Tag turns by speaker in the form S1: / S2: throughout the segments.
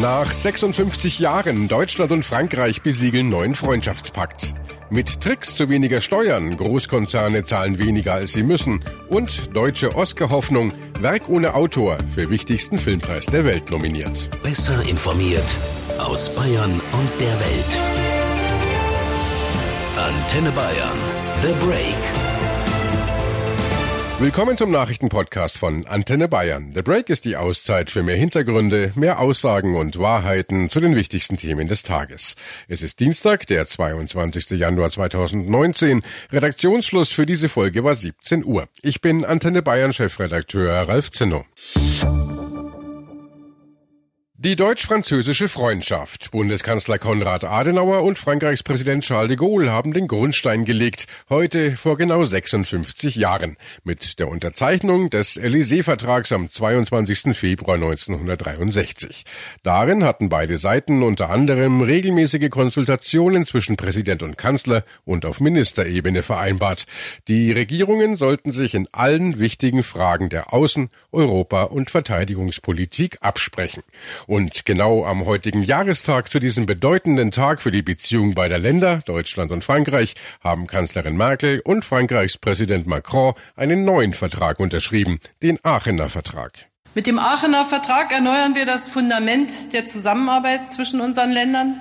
S1: Nach 56 Jahren Deutschland und Frankreich besiegeln neuen Freundschaftspakt. Mit Tricks zu weniger Steuern, Großkonzerne zahlen weniger als sie müssen und deutsche Oscar-Hoffnung, Werk ohne Autor für wichtigsten Filmpreis der Welt nominiert.
S2: Besser informiert aus Bayern und der Welt. Antenne Bayern. The Break.
S1: Willkommen zum Nachrichtenpodcast von Antenne Bayern. The Break ist die Auszeit für mehr Hintergründe, mehr Aussagen und Wahrheiten zu den wichtigsten Themen des Tages. Es ist Dienstag, der 22. Januar 2019. Redaktionsschluss für diese Folge war 17 Uhr. Ich bin Antenne Bayern Chefredakteur Ralf Zinno. Die deutsch-französische Freundschaft. Bundeskanzler Konrad Adenauer und Frankreichs Präsident Charles de Gaulle haben den Grundstein gelegt, heute vor genau 56 Jahren, mit der Unterzeichnung des Élysée-Vertrags am 22. Februar 1963. Darin hatten beide Seiten unter anderem regelmäßige Konsultationen zwischen Präsident und Kanzler und auf Ministerebene vereinbart. Die Regierungen sollten sich in allen wichtigen Fragen der Außen-, Europa- und Verteidigungspolitik absprechen. Und genau am heutigen Jahrestag zu diesem bedeutenden Tag für die Beziehung beider Länder, Deutschland und Frankreich, haben Kanzlerin Merkel und Frankreichs Präsident Macron einen neuen Vertrag unterschrieben, den Aachener Vertrag.
S3: Mit dem Aachener Vertrag erneuern wir das Fundament der Zusammenarbeit zwischen unseren Ländern.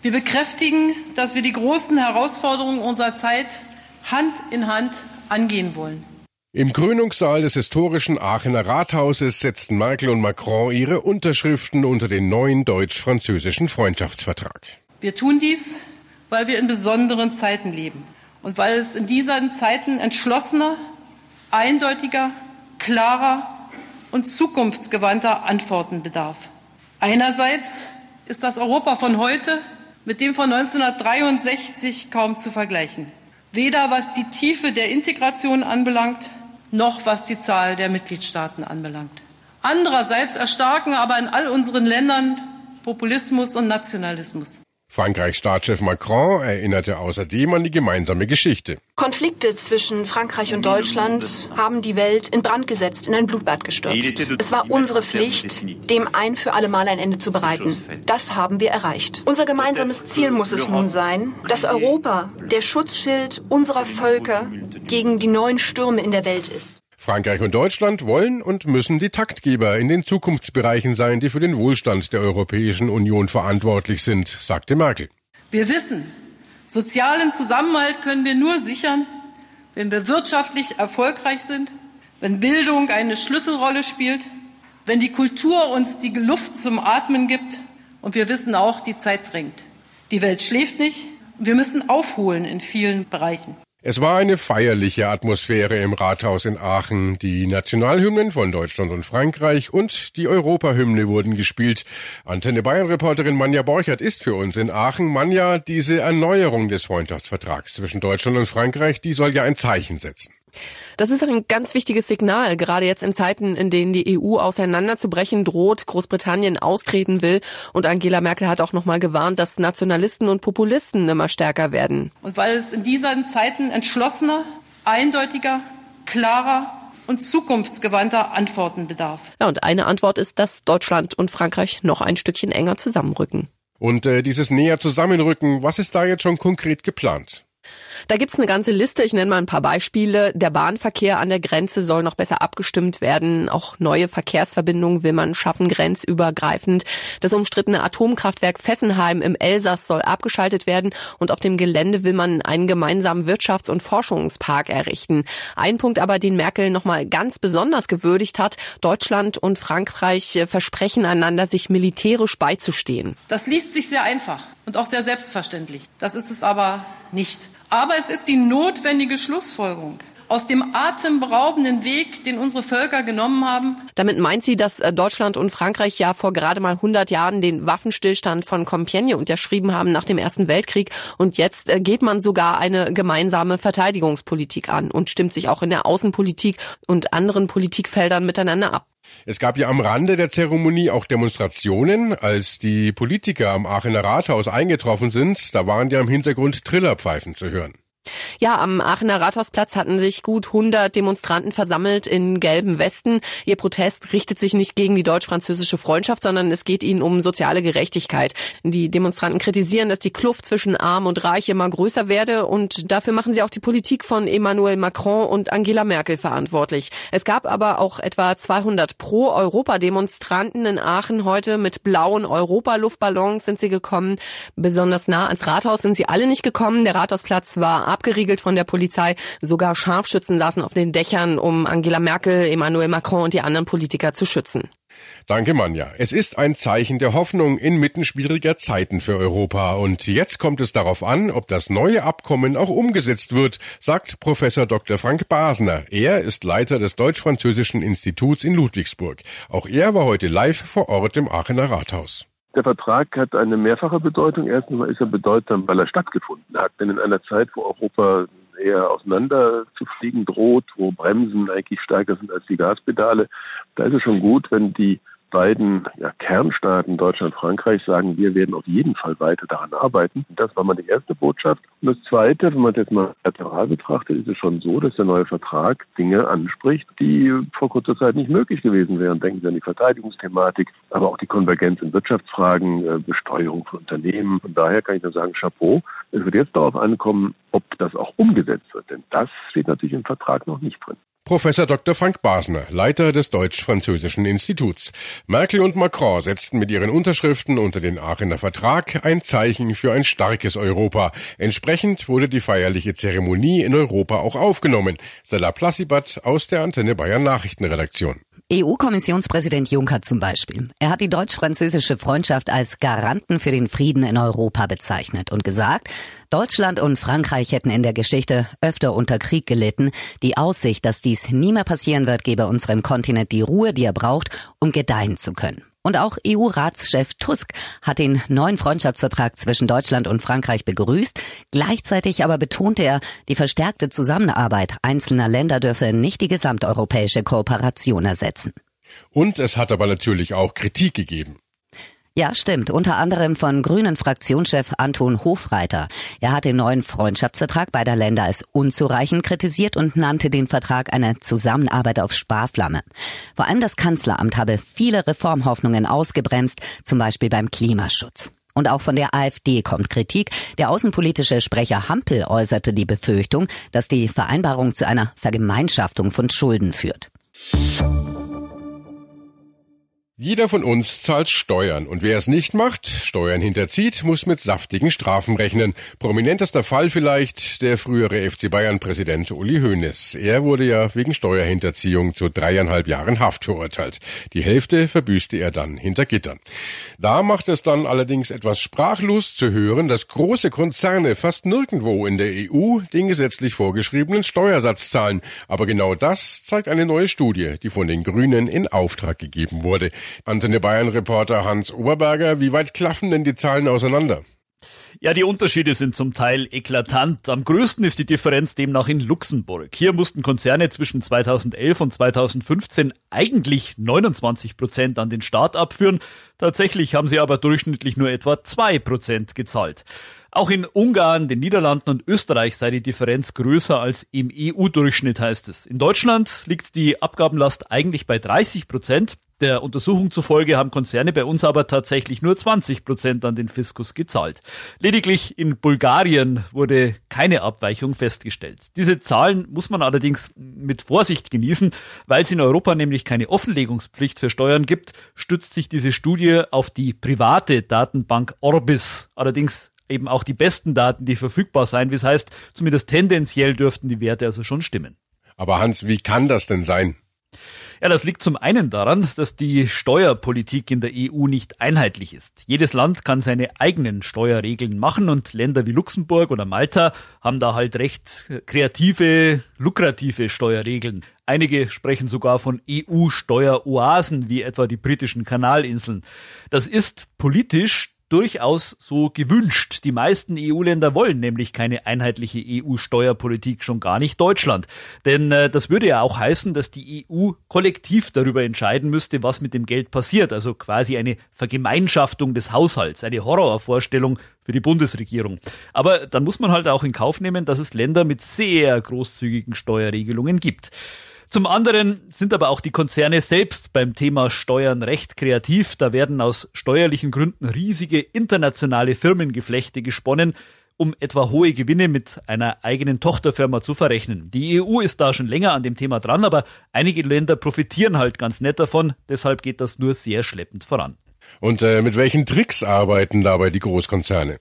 S3: Wir bekräftigen, dass wir die großen Herausforderungen unserer Zeit Hand in Hand angehen wollen.
S1: Im Krönungssaal des historischen Aachener Rathauses setzten Merkel und Macron ihre Unterschriften unter den neuen deutsch-französischen Freundschaftsvertrag.
S3: Wir tun dies, weil wir in besonderen Zeiten leben und weil es in diesen Zeiten entschlossener, eindeutiger, klarer und zukunftsgewandter Antworten bedarf. Einerseits ist das Europa von heute mit dem von 1963 kaum zu vergleichen. Weder was die Tiefe der Integration anbelangt, noch was die Zahl der Mitgliedstaaten anbelangt. Andererseits erstarken aber in all unseren Ländern Populismus und Nationalismus.
S1: Frankreichs Staatschef Macron erinnerte außerdem an die gemeinsame Geschichte.
S4: Konflikte zwischen Frankreich und Deutschland haben die Welt in Brand gesetzt, in ein Blutbad gestürzt. Es war unsere Pflicht, dem ein für alle Mal ein Ende zu bereiten. Das haben wir erreicht. Unser gemeinsames Ziel muss es nun sein, dass Europa der Schutzschild unserer Völker gegen die neuen Stürme in der Welt ist.
S1: Frankreich und Deutschland wollen und müssen die Taktgeber in den Zukunftsbereichen sein, die für den Wohlstand der Europäischen Union verantwortlich sind, sagte Merkel.
S3: Wir wissen, sozialen Zusammenhalt können wir nur sichern, wenn wir wirtschaftlich erfolgreich sind, wenn Bildung eine Schlüsselrolle spielt, wenn die Kultur uns die Luft zum Atmen gibt. Und wir wissen auch, die Zeit drängt. Die Welt schläft nicht. Wir müssen aufholen in vielen Bereichen.
S1: Es war eine feierliche Atmosphäre im Rathaus in Aachen. Die Nationalhymnen von Deutschland und Frankreich und die Europahymne wurden gespielt. Antenne Bayern-Reporterin Manja Borchert ist für uns in Aachen. Manja, diese Erneuerung des Freundschaftsvertrags zwischen Deutschland und Frankreich, die soll ja ein Zeichen setzen.
S5: Das ist ein ganz wichtiges Signal, gerade jetzt in Zeiten, in denen die EU auseinanderzubrechen droht, Großbritannien austreten will. Und Angela Merkel hat auch nochmal gewarnt, dass Nationalisten und Populisten immer stärker werden.
S3: Und weil es in diesen Zeiten entschlossener, eindeutiger, klarer und zukunftsgewandter Antworten bedarf.
S5: Ja, und eine Antwort ist, dass Deutschland und Frankreich noch ein Stückchen enger zusammenrücken.
S1: Und äh, dieses näher Zusammenrücken, was ist da jetzt schon konkret geplant?
S5: Da gibt's eine ganze Liste. Ich nenne mal ein paar Beispiele. Der Bahnverkehr an der Grenze soll noch besser abgestimmt werden. Auch neue Verkehrsverbindungen will man schaffen, grenzübergreifend. Das umstrittene Atomkraftwerk Fessenheim im Elsass soll abgeschaltet werden und auf dem Gelände will man einen gemeinsamen Wirtschafts- und Forschungspark errichten. Ein Punkt aber, den Merkel nochmal ganz besonders gewürdigt hat. Deutschland und Frankreich versprechen einander, sich militärisch beizustehen.
S3: Das liest sich sehr einfach und auch sehr selbstverständlich. Das ist es aber nicht. Aber es ist die notwendige Schlussfolgerung aus dem atemberaubenden Weg, den unsere Völker genommen haben.
S5: Damit meint sie, dass äh, Deutschland und Frankreich ja vor gerade mal 100 Jahren den Waffenstillstand von Compiègne unterschrieben haben nach dem Ersten Weltkrieg. Und jetzt äh, geht man sogar eine gemeinsame Verteidigungspolitik an und stimmt sich auch in der Außenpolitik und anderen Politikfeldern miteinander ab.
S1: Es gab ja am Rande der Zeremonie auch Demonstrationen, als die Politiker am Aachener Rathaus eingetroffen sind. Da waren ja im Hintergrund Trillerpfeifen zu hören.
S5: Ja, am Aachener Rathausplatz hatten sich gut 100 Demonstranten versammelt in gelben Westen. Ihr Protest richtet sich nicht gegen die deutsch-französische Freundschaft, sondern es geht ihnen um soziale Gerechtigkeit. Die Demonstranten kritisieren, dass die Kluft zwischen Arm und Reich immer größer werde und dafür machen sie auch die Politik von Emmanuel Macron und Angela Merkel verantwortlich. Es gab aber auch etwa 200 Pro-Europa-Demonstranten in Aachen heute mit blauen Europa-Luftballons sind sie gekommen. Besonders nah ans Rathaus sind sie alle nicht gekommen. Der Rathausplatz war abgeriegelt von der Polizei. Sogar Scharfschützen saßen auf den Dächern, um Angela Merkel, Emmanuel Macron und die anderen Politiker zu schützen.
S1: Danke, Manja. Es ist ein Zeichen der Hoffnung inmitten schwieriger Zeiten für Europa. Und jetzt kommt es darauf an, ob das neue Abkommen auch umgesetzt wird, sagt Professor Dr. Frank Basner. Er ist Leiter des Deutsch-Französischen Instituts in Ludwigsburg. Auch er war heute live vor Ort im Aachener Rathaus.
S6: Der Vertrag hat eine mehrfache Bedeutung. Erstens ist er bedeutsam, weil er stattgefunden hat. Denn in einer Zeit, wo Europa eher auseinander zu fliegen droht, wo Bremsen eigentlich stärker sind als die Gaspedale, da ist es schon gut, wenn die beiden ja, Kernstaaten Deutschland und Frankreich sagen, wir werden auf jeden Fall weiter daran arbeiten. Das war mal die erste Botschaft. Und das Zweite, wenn man das mal lateral betrachtet, ist es schon so, dass der neue Vertrag Dinge anspricht, die vor kurzer Zeit nicht möglich gewesen wären. Denken Sie an die Verteidigungsthematik, aber auch die Konvergenz in Wirtschaftsfragen, äh, Besteuerung von Unternehmen. Von daher kann ich nur sagen, Chapeau. Es wird jetzt darauf ankommen, ob das auch umgesetzt wird. Denn das steht natürlich im Vertrag noch nicht drin.
S1: Professor Dr. Frank Basner, Leiter des Deutsch-Französischen Instituts. Merkel und Macron setzten mit ihren Unterschriften unter den Aachener Vertrag ein Zeichen für ein starkes Europa. Entsprechend wurde die feierliche Zeremonie in Europa auch aufgenommen. Stella Plassibat aus der Antenne Bayern Nachrichtenredaktion.
S7: EU-Kommissionspräsident Juncker zum Beispiel. Er hat die deutsch-französische Freundschaft als Garanten für den Frieden in Europa bezeichnet und gesagt, Deutschland und Frankreich hätten in der Geschichte öfter unter Krieg gelitten. Die Aussicht, dass dies nie mehr passieren wird, gebe unserem Kontinent die Ruhe, die er braucht, um gedeihen zu können. Und auch EU-Ratschef Tusk hat den neuen Freundschaftsvertrag zwischen Deutschland und Frankreich begrüßt. Gleichzeitig aber betonte er, die verstärkte Zusammenarbeit einzelner Länder dürfe nicht die gesamteuropäische Kooperation ersetzen.
S1: Und es hat aber natürlich auch Kritik gegeben.
S7: Ja, stimmt. Unter anderem von Grünen Fraktionschef Anton Hofreiter. Er hat den neuen Freundschaftsvertrag beider Länder als unzureichend kritisiert und nannte den Vertrag eine Zusammenarbeit auf Sparflamme. Vor allem das Kanzleramt habe viele Reformhoffnungen ausgebremst, zum Beispiel beim Klimaschutz. Und auch von der AfD kommt Kritik. Der außenpolitische Sprecher Hampel äußerte die Befürchtung, dass die Vereinbarung zu einer Vergemeinschaftung von Schulden führt.
S1: Jeder von uns zahlt Steuern und wer es nicht macht, Steuern hinterzieht, muss mit saftigen Strafen rechnen. Prominentester Fall vielleicht der frühere FC Bayern Präsident Uli Hoeneß. Er wurde ja wegen Steuerhinterziehung zu dreieinhalb Jahren Haft verurteilt. Die Hälfte verbüßte er dann hinter Gittern. Da macht es dann allerdings etwas sprachlos zu hören, dass große Konzerne fast nirgendwo in der EU den gesetzlich vorgeschriebenen Steuersatz zahlen. Aber genau das zeigt eine neue Studie, die von den Grünen in Auftrag gegeben wurde. Antenne Bayern-Reporter Hans Oberberger, wie weit klaffen denn die Zahlen auseinander?
S8: Ja, die Unterschiede sind zum Teil eklatant. Am größten ist die Differenz demnach in Luxemburg. Hier mussten Konzerne zwischen 2011 und 2015 eigentlich 29 Prozent an den Staat abführen. Tatsächlich haben sie aber durchschnittlich nur etwa zwei Prozent gezahlt. Auch in Ungarn, den Niederlanden und Österreich sei die Differenz größer als im EU-Durchschnitt, heißt es. In Deutschland liegt die Abgabenlast eigentlich bei 30 Prozent. Der Untersuchung zufolge haben Konzerne bei uns aber tatsächlich nur 20 Prozent an den Fiskus gezahlt. Lediglich in Bulgarien wurde keine Abweichung festgestellt. Diese Zahlen muss man allerdings mit Vorsicht genießen, weil es in Europa nämlich keine Offenlegungspflicht für Steuern gibt, stützt sich diese Studie auf die private Datenbank Orbis. Allerdings eben auch die besten Daten, die verfügbar seien, wie es heißt, zumindest tendenziell dürften die Werte also schon stimmen.
S1: Aber Hans, wie kann das denn sein?
S8: Ja, das liegt zum einen daran, dass die Steuerpolitik in der EU nicht einheitlich ist. Jedes Land kann seine eigenen Steuerregeln machen und Länder wie Luxemburg oder Malta haben da halt recht kreative, lukrative Steuerregeln. Einige sprechen sogar von EU-Steueroasen, wie etwa die britischen Kanalinseln. Das ist politisch durchaus so gewünscht. Die meisten EU-Länder wollen nämlich keine einheitliche EU-Steuerpolitik, schon gar nicht Deutschland. Denn äh, das würde ja auch heißen, dass die EU kollektiv darüber entscheiden müsste, was mit dem Geld passiert. Also quasi eine Vergemeinschaftung des Haushalts, eine Horrorvorstellung für die Bundesregierung. Aber dann muss man halt auch in Kauf nehmen, dass es Länder mit sehr großzügigen Steuerregelungen gibt. Zum anderen sind aber auch die Konzerne selbst beim Thema Steuern recht kreativ. Da werden aus steuerlichen Gründen riesige internationale Firmengeflechte gesponnen, um etwa hohe Gewinne mit einer eigenen Tochterfirma zu verrechnen. Die EU ist da schon länger an dem Thema dran, aber einige Länder profitieren halt ganz nett davon. Deshalb geht das nur sehr schleppend voran.
S1: Und äh, mit welchen Tricks arbeiten dabei die Großkonzerne?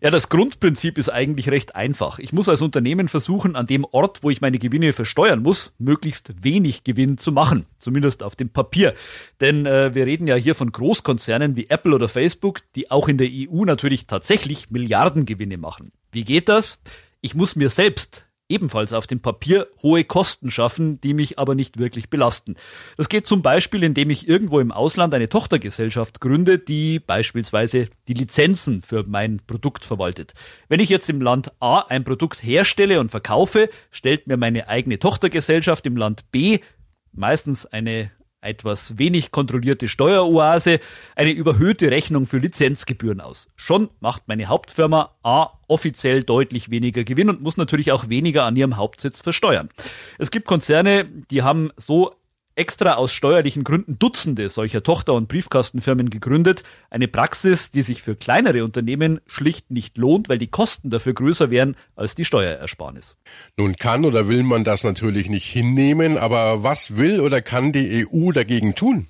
S8: Ja, das Grundprinzip ist eigentlich recht einfach. Ich muss als Unternehmen versuchen, an dem Ort, wo ich meine Gewinne versteuern muss, möglichst wenig Gewinn zu machen. Zumindest auf dem Papier. Denn äh, wir reden ja hier von Großkonzernen wie Apple oder Facebook, die auch in der EU natürlich tatsächlich Milliardengewinne machen. Wie geht das? Ich muss mir selbst ebenfalls auf dem Papier hohe Kosten schaffen, die mich aber nicht wirklich belasten. Das geht zum Beispiel, indem ich irgendwo im Ausland eine Tochtergesellschaft gründe, die beispielsweise die Lizenzen für mein Produkt verwaltet. Wenn ich jetzt im Land A ein Produkt herstelle und verkaufe, stellt mir meine eigene Tochtergesellschaft im Land B meistens eine etwas wenig kontrollierte Steueroase eine überhöhte Rechnung für Lizenzgebühren aus. Schon macht meine Hauptfirma A offiziell deutlich weniger Gewinn und muss natürlich auch weniger an ihrem Hauptsitz versteuern. Es gibt Konzerne, die haben so extra aus steuerlichen Gründen Dutzende solcher Tochter- und Briefkastenfirmen gegründet. Eine Praxis, die sich für kleinere Unternehmen schlicht nicht lohnt, weil die Kosten dafür größer wären als die Steuerersparnis.
S1: Nun kann oder will man das natürlich nicht hinnehmen, aber was will oder kann die EU dagegen tun?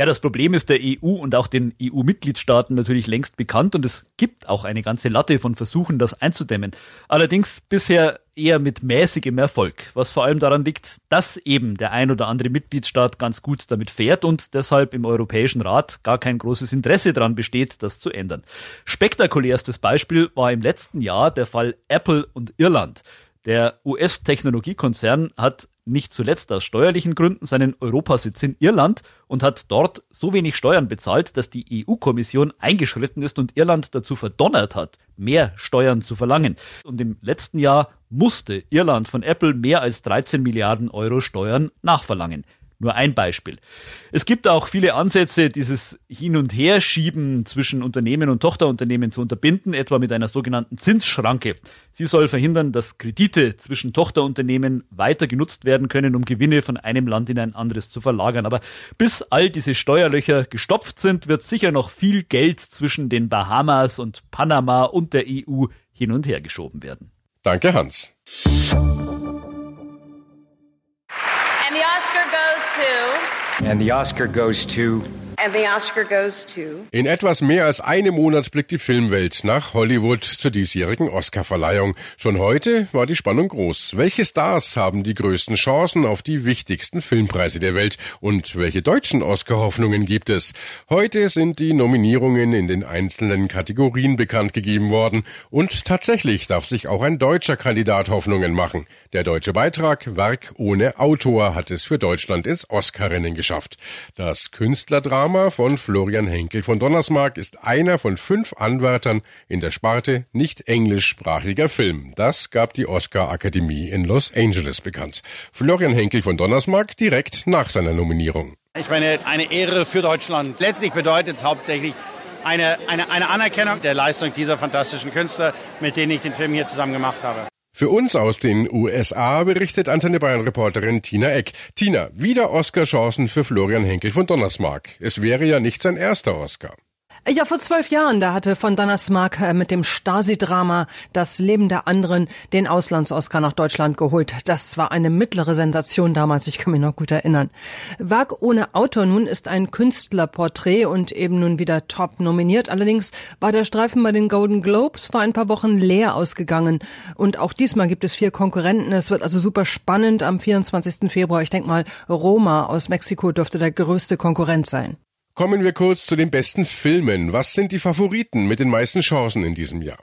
S8: Ja, das Problem ist der EU und auch den EU-Mitgliedstaaten natürlich längst bekannt und es gibt auch eine ganze Latte von Versuchen, das einzudämmen. Allerdings bisher eher mit mäßigem Erfolg, was vor allem daran liegt, dass eben der ein oder andere Mitgliedstaat ganz gut damit fährt und deshalb im Europäischen Rat gar kein großes Interesse daran besteht, das zu ändern. Spektakulärstes Beispiel war im letzten Jahr der Fall Apple und Irland. Der US-Technologiekonzern hat nicht zuletzt aus steuerlichen Gründen seinen Europasitz in Irland und hat dort so wenig Steuern bezahlt, dass die EU-Kommission eingeschritten ist und Irland dazu verdonnert hat, mehr Steuern zu verlangen. Und im letzten Jahr musste Irland von Apple mehr als 13 Milliarden Euro Steuern nachverlangen. Nur ein Beispiel. Es gibt auch viele Ansätze, dieses Hin- und Herschieben zwischen Unternehmen und Tochterunternehmen zu unterbinden, etwa mit einer sogenannten Zinsschranke. Sie soll verhindern, dass Kredite zwischen Tochterunternehmen weiter genutzt werden können, um Gewinne von einem Land in ein anderes zu verlagern. Aber bis all diese Steuerlöcher gestopft sind, wird sicher noch viel Geld zwischen den Bahamas und Panama und der EU hin und her geschoben werden.
S1: Danke, Hans.
S9: And the Oscar goes to
S10: And the Oscar goes to.
S1: In etwas mehr als einem Monat blickt die Filmwelt nach Hollywood zur diesjährigen Oscarverleihung. Schon heute war die Spannung groß. Welche Stars haben die größten Chancen auf die wichtigsten Filmpreise der Welt? Und welche deutschen Oscar-Hoffnungen gibt es? Heute sind die Nominierungen in den einzelnen Kategorien bekannt gegeben worden. Und tatsächlich darf sich auch ein deutscher Kandidat Hoffnungen machen. Der deutsche Beitrag Werk ohne Autor hat es für Deutschland ins Oscar-Rennen geschafft. Das Künstlerdrama Drama von Florian Henkel von Donnersmarck ist einer von fünf Anwärtern in der Sparte nicht englischsprachiger Film. Das gab die Oscar-Akademie in Los Angeles bekannt. Florian Henkel von Donnersmarck direkt nach seiner Nominierung.
S11: Ich meine, eine Ehre für Deutschland. Letztlich bedeutet es hauptsächlich eine, eine, eine Anerkennung der Leistung dieser fantastischen Künstler, mit denen ich den Film hier zusammen gemacht habe.
S1: Für uns aus den USA berichtet Antenne Bayern Reporterin Tina Eck. Tina, wieder Oscar-Chancen für Florian Henkel von Donnersmarck. Es wäre ja nicht sein erster Oscar.
S12: Ja, vor zwölf Jahren, da hatte von Donnersmarck äh, mit dem Stasi-Drama Das Leben der anderen den Auslands-Oscar nach Deutschland geholt. Das war eine mittlere Sensation damals, ich kann mich noch gut erinnern. Werk ohne Autor nun ist ein Künstlerporträt und eben nun wieder top nominiert. Allerdings war der Streifen bei den Golden Globes vor ein paar Wochen leer ausgegangen. Und auch diesmal gibt es vier Konkurrenten. Es wird also super spannend am 24. Februar. Ich denke mal, Roma aus Mexiko dürfte der größte Konkurrent sein.
S1: Kommen wir kurz zu den besten Filmen. Was sind die Favoriten mit den meisten Chancen in diesem Jahr?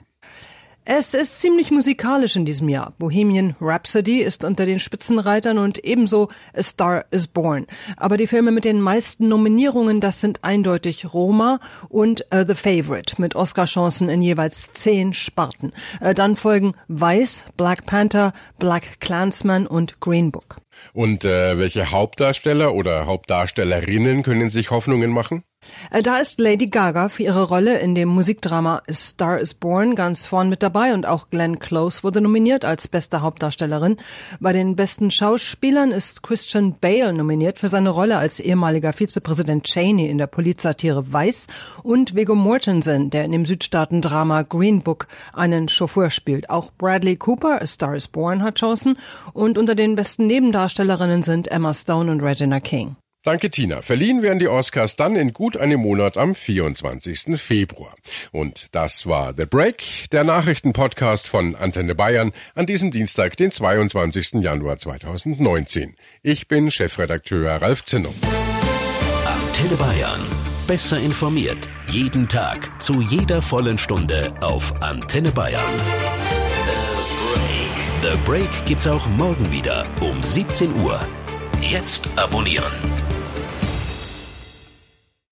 S12: Es ist ziemlich musikalisch in diesem Jahr. Bohemian Rhapsody ist unter den Spitzenreitern und ebenso A Star is Born. Aber die Filme mit den meisten Nominierungen, das sind eindeutig Roma und uh, The Favorite mit Oscar-Chancen in jeweils zehn Sparten. Uh, dann folgen Weiß, Black Panther, Black Clansman und Green Book.
S1: Und äh, welche Hauptdarsteller oder Hauptdarstellerinnen können sich Hoffnungen machen?
S12: Äh, da ist Lady Gaga für ihre Rolle in dem Musikdrama A Star is Born ganz vorn mit dabei und auch Glenn Close wurde nominiert als beste Hauptdarstellerin. Bei den besten Schauspielern ist Christian Bale nominiert für seine Rolle als ehemaliger Vizepräsident Cheney in der Polizsatire Weiß und Viggo Mortensen, der in dem Südstaaten-Drama Green Book einen Chauffeur spielt. Auch Bradley Cooper, A Star is Born, hat Chancen und unter den besten Nebendarstellerinnen sind Emma Stone und Regina King.
S1: Danke, Tina. Verliehen werden die Oscars dann in gut einem Monat am 24. Februar. Und das war The Break, der Nachrichtenpodcast von Antenne Bayern an diesem Dienstag, den 22. Januar 2019. Ich bin Chefredakteur Ralf Zinno.
S2: Antenne Bayern. Besser informiert. Jeden Tag. Zu jeder vollen Stunde auf Antenne Bayern. The Break gibt's auch morgen wieder um 17 Uhr. Jetzt abonnieren.